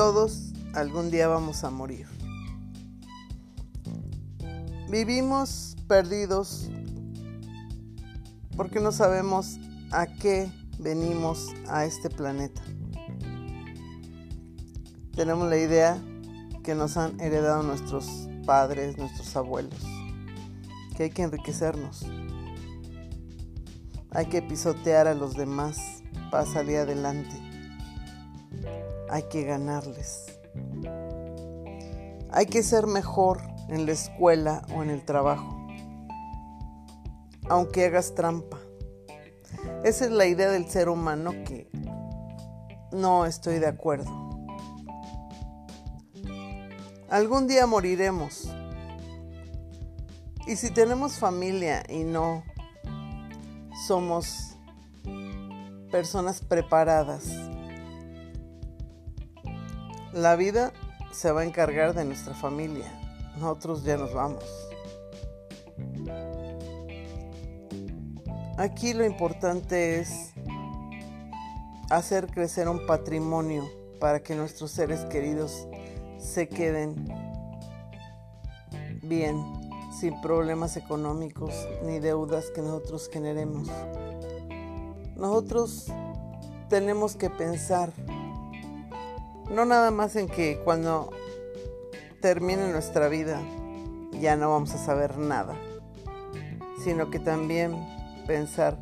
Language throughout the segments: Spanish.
todos algún día vamos a morir. Vivimos perdidos porque no sabemos a qué venimos a este planeta. Tenemos la idea que nos han heredado nuestros padres, nuestros abuelos, que hay que enriquecernos. Hay que pisotear a los demás para salir adelante. Hay que ganarles. Hay que ser mejor en la escuela o en el trabajo. Aunque hagas trampa. Esa es la idea del ser humano que no estoy de acuerdo. Algún día moriremos. Y si tenemos familia y no somos personas preparadas, la vida se va a encargar de nuestra familia. Nosotros ya nos vamos. Aquí lo importante es hacer crecer un patrimonio para que nuestros seres queridos se queden bien, sin problemas económicos ni deudas que nosotros generemos. Nosotros tenemos que pensar no nada más en que cuando termine nuestra vida ya no vamos a saber nada, sino que también pensar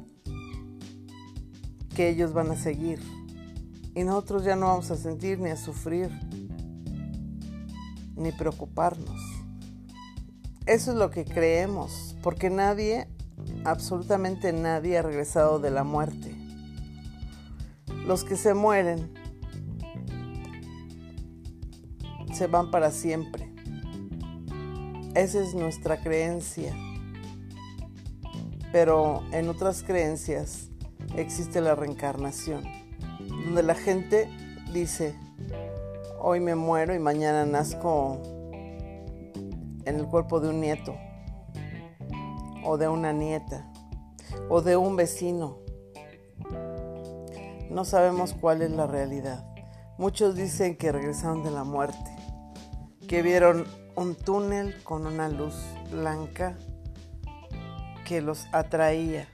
que ellos van a seguir y nosotros ya no vamos a sentir ni a sufrir ni preocuparnos. Eso es lo que creemos, porque nadie, absolutamente nadie ha regresado de la muerte. Los que se mueren se van para siempre. Esa es nuestra creencia. Pero en otras creencias existe la reencarnación, donde la gente dice, hoy me muero y mañana nazco en el cuerpo de un nieto, o de una nieta, o de un vecino. No sabemos cuál es la realidad. Muchos dicen que regresaron de la muerte que vieron un túnel con una luz blanca que los atraía.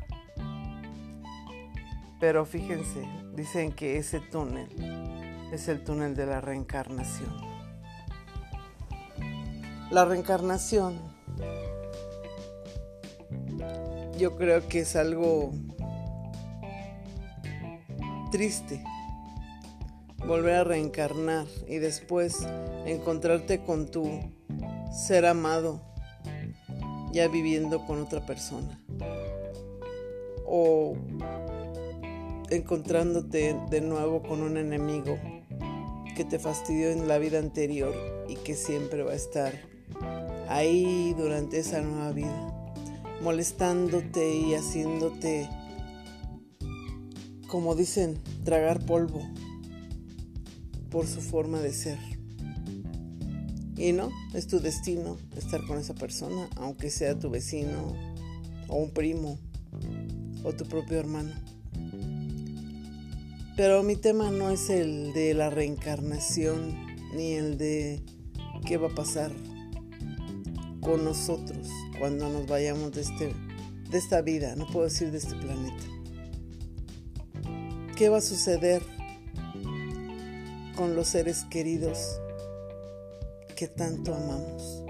Pero fíjense, dicen que ese túnel es el túnel de la reencarnación. La reencarnación yo creo que es algo triste volver a reencarnar y después encontrarte con tu ser amado ya viviendo con otra persona. O encontrándote de nuevo con un enemigo que te fastidió en la vida anterior y que siempre va a estar ahí durante esa nueva vida, molestándote y haciéndote, como dicen, tragar polvo por su forma de ser. Y no, es tu destino estar con esa persona, aunque sea tu vecino o un primo o tu propio hermano. Pero mi tema no es el de la reencarnación ni el de qué va a pasar con nosotros cuando nos vayamos de, este, de esta vida, no puedo decir de este planeta. ¿Qué va a suceder con los seres queridos que tanto amamos.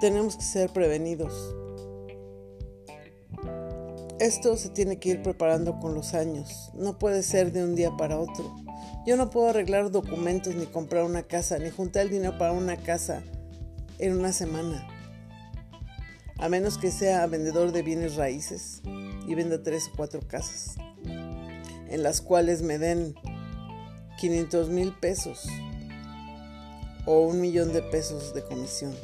Tenemos que ser prevenidos. Esto se tiene que ir preparando con los años. No puede ser de un día para otro. Yo no puedo arreglar documentos ni comprar una casa, ni juntar el dinero para una casa en una semana. A menos que sea vendedor de bienes raíces y venda tres o cuatro casas en las cuales me den 500 mil pesos o un millón de pesos de comisión.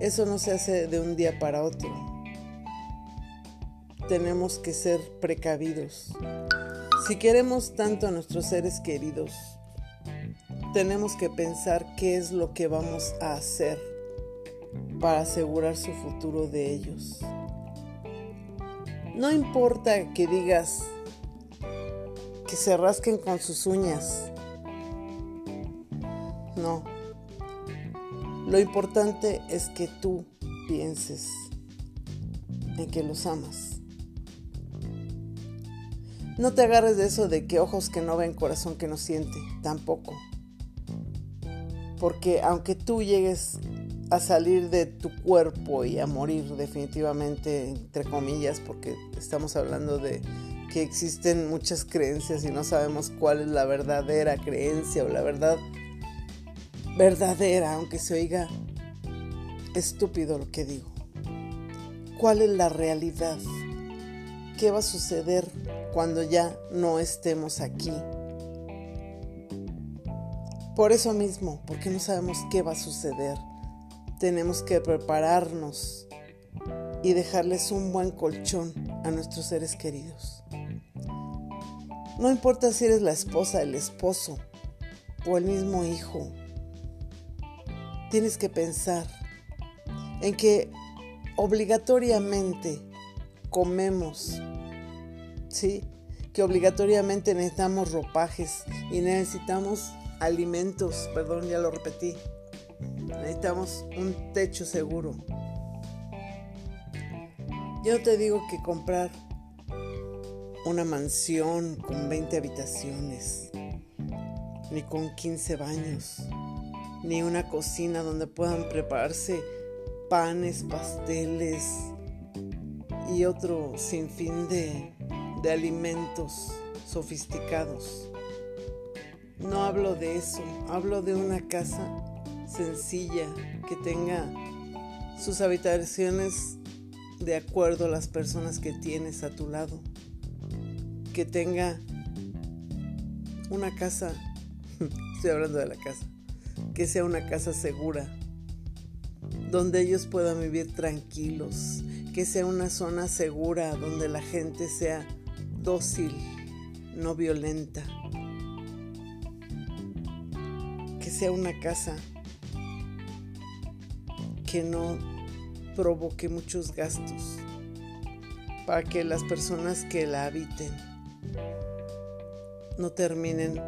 Eso no se hace de un día para otro. Tenemos que ser precavidos. Si queremos tanto a nuestros seres queridos, tenemos que pensar qué es lo que vamos a hacer para asegurar su futuro de ellos No importa que digas que se rasquen con sus uñas. No. Lo importante es que tú pienses en que los amas. No te agarres de eso de que ojos que no ven, corazón que no siente, tampoco. Porque aunque tú llegues a salir de tu cuerpo y a morir definitivamente, entre comillas, porque estamos hablando de que existen muchas creencias y no sabemos cuál es la verdadera creencia o la verdad verdadera, aunque se oiga estúpido lo que digo. ¿Cuál es la realidad? ¿Qué va a suceder cuando ya no estemos aquí? Por eso mismo, porque no sabemos qué va a suceder, tenemos que prepararnos y dejarles un buen colchón a nuestros seres queridos. No importa si eres la esposa, el esposo o el mismo hijo, tienes que pensar en que obligatoriamente comemos, ¿sí? Que obligatoriamente necesitamos ropajes y necesitamos alimentos, perdón, ya lo repetí. Necesitamos un techo seguro. Yo no te digo que comprar una mansión con 20 habitaciones, ni con 15 baños, ni una cocina donde puedan prepararse panes, pasteles y otro sinfín de, de alimentos sofisticados. No hablo de eso, hablo de una casa sencilla que tenga sus habitaciones de acuerdo a las personas que tienes a tu lado. Que tenga una casa, estoy hablando de la casa, que sea una casa segura, donde ellos puedan vivir tranquilos, que sea una zona segura, donde la gente sea dócil, no violenta, que sea una casa que no provoque muchos gastos para que las personas que la habiten no terminen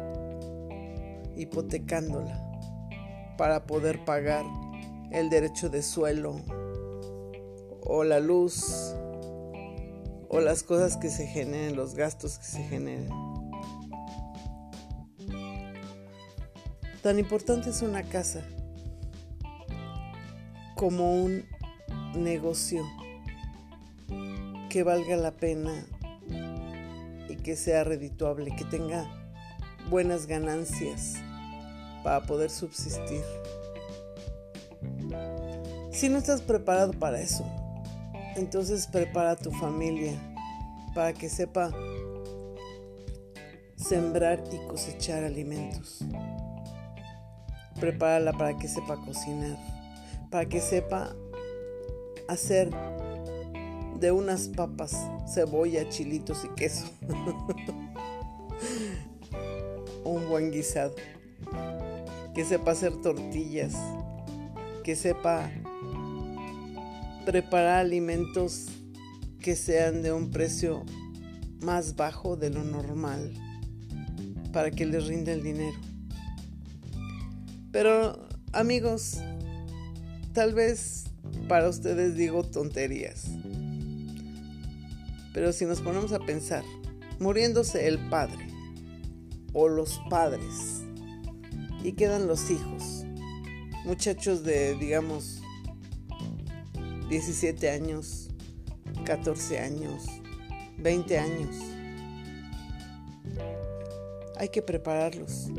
hipotecándola para poder pagar el derecho de suelo o la luz o las cosas que se generen, los gastos que se generen. Tan importante es una casa como un negocio que valga la pena y que sea redituable, que tenga buenas ganancias para poder subsistir. Si no estás preparado para eso, entonces prepara a tu familia para que sepa sembrar y cosechar alimentos. Prepárala para que sepa cocinar, para que sepa hacer de unas papas, cebolla, chilitos y queso. Un buen guisado. Que sepa hacer tortillas. Que sepa preparar alimentos que sean de un precio más bajo de lo normal para que les rinda el dinero. Pero amigos, tal vez para ustedes digo tonterías. Pero si nos ponemos a pensar, muriéndose el padre o los padres y quedan los hijos, muchachos de digamos 17 años, 14 años, 20 años. Hay que prepararlos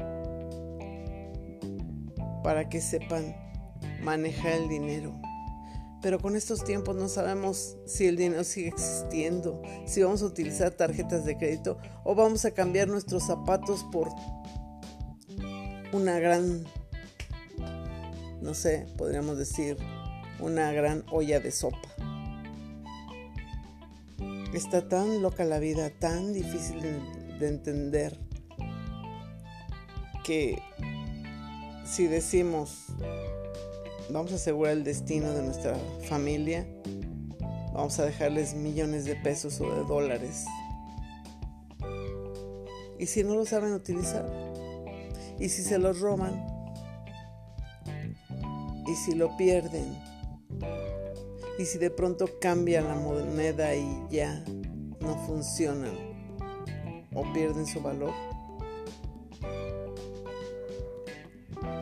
para que sepan manejar el dinero. Pero con estos tiempos no sabemos si el dinero sigue existiendo, si vamos a utilizar tarjetas de crédito o vamos a cambiar nuestros zapatos por una gran, no sé, podríamos decir, una gran olla de sopa. Está tan loca la vida, tan difícil de, entender, que si decimos vamos a asegurar el destino de nuestra familia, vamos a dejarles millones de pesos o de dólares. ¿Y si no lo saben utilizar? ¿Y si se los roban? ¿Y si lo pierden? ¿Y si de pronto cambia la moneda y ya no funcionan o pierden su valor?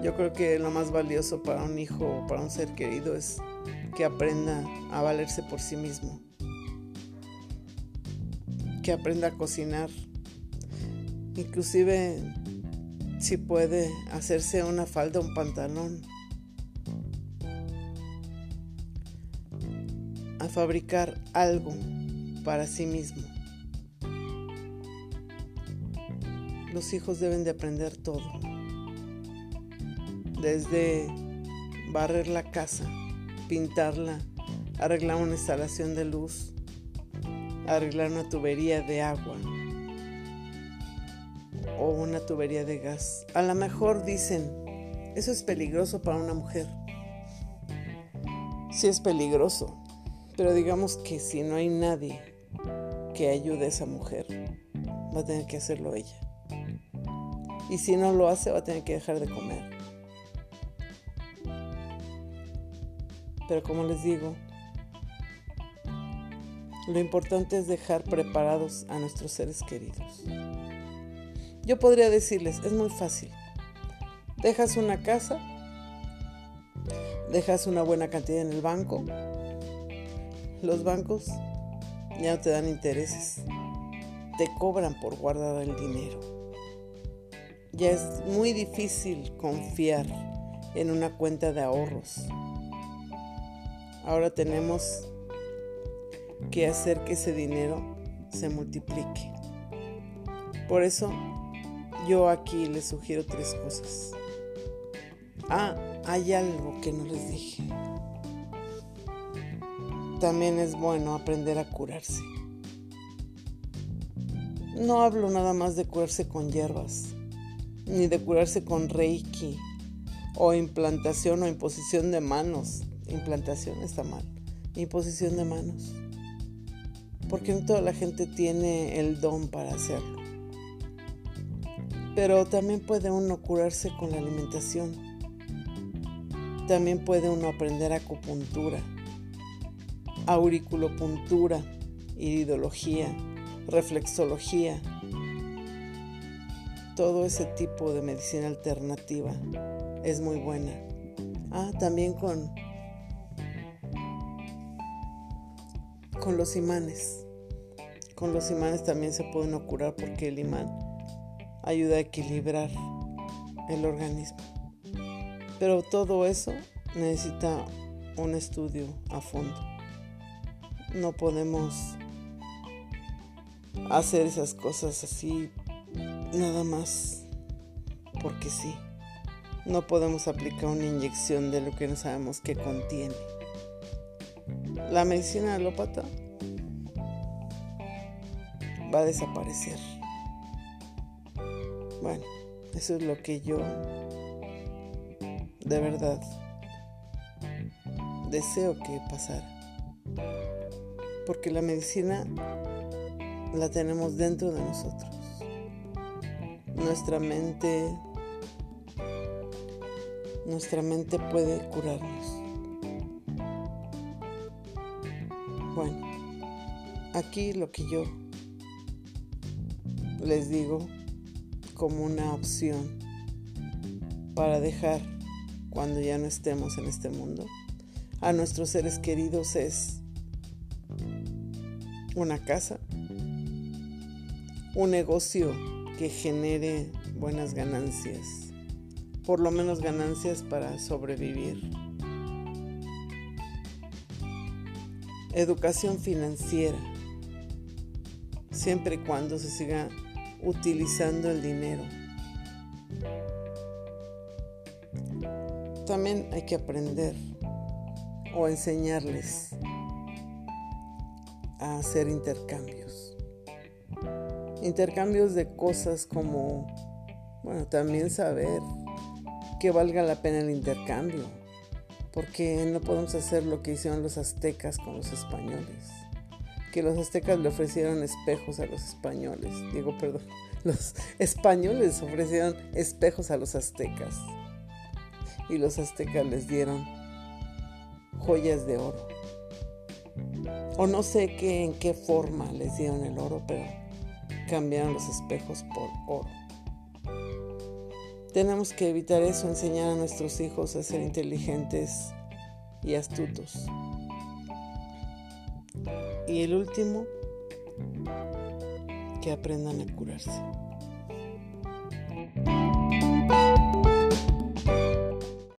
Yo creo que lo más valioso para un hijo o para un ser querido es que aprenda a valerse por sí mismo, que aprenda a cocinar, inclusive si puede hacerse una falda, un pantalón, a fabricar algo para sí mismo. Los hijos deben de aprender todo desde barrer la casa, pintarla, arreglar una instalación de luz, arreglar una tubería de agua o una tubería de gas. A lo mejor dicen, eso es peligroso para una mujer. Sí es peligroso, pero digamos que si no hay nadie que ayude a esa mujer, va a tener que hacerlo ella. Y si no lo hace, va a tener que dejar de comer. Pero como les digo, lo importante es dejar preparados a nuestros seres queridos. Yo podría decirles, es muy fácil. Dejas una casa, dejas una buena cantidad en el banco, los bancos ya no te dan intereses, te cobran por guardar el dinero. Ya es muy difícil confiar en una cuenta de ahorros Ahora tenemos que hacer que ese dinero se multiplique. Por eso yo aquí les sugiero tres cosas. Ah, hay algo que no les dije. También es bueno aprender a curarse. No hablo nada más de curarse con hierbas, ni de curarse con reiki o implantación o imposición de manos implantación está mal. Imposición de manos. Porque no toda la gente tiene el don para hacerlo. Pero también puede uno curarse con la alimentación. También puede uno aprender acupuntura, auriculopuntura, iridología, reflexología. Todo ese tipo de medicina alternativa es muy buena. Ah, también con con los imanes. Con los imanes también se pueden curar porque el imán ayuda a equilibrar el organismo. Pero todo eso necesita un estudio a fondo. No podemos hacer esas cosas así nada más porque sí. No podemos aplicar una inyección de lo que no sabemos que contiene la medicina alópata va a desaparecer. Bueno, eso es lo que yo de verdad deseo que pasara. Porque la medicina la tenemos dentro de nosotros. Nuestra mente nuestra mente puede curarnos. Aquí lo que yo les digo como una opción para dejar cuando ya no estemos en este mundo a nuestros seres queridos es una casa, un negocio que genere buenas ganancias, por lo menos ganancias para sobrevivir. educación financiera, siempre y cuando se siga utilizando el dinero. También hay que aprender o enseñarles a hacer intercambios. Intercambios de cosas como, bueno, también saber que valga la pena el intercambio. porque no podemos hacer lo que hicieron los aztecas con los españoles. Que los aztecas le ofrecieron espejos a los españoles. Digo, perdón, los españoles ofrecieron espejos a los aztecas. Y los aztecas les dieron joyas de oro. O no sé qué, en qué forma les dieron el oro, pero cambiaron los espejos por oro. Tenemos que evitar eso, enseñar a nuestros hijos a ser inteligentes y astutos. Y el último, que aprendan a curarse.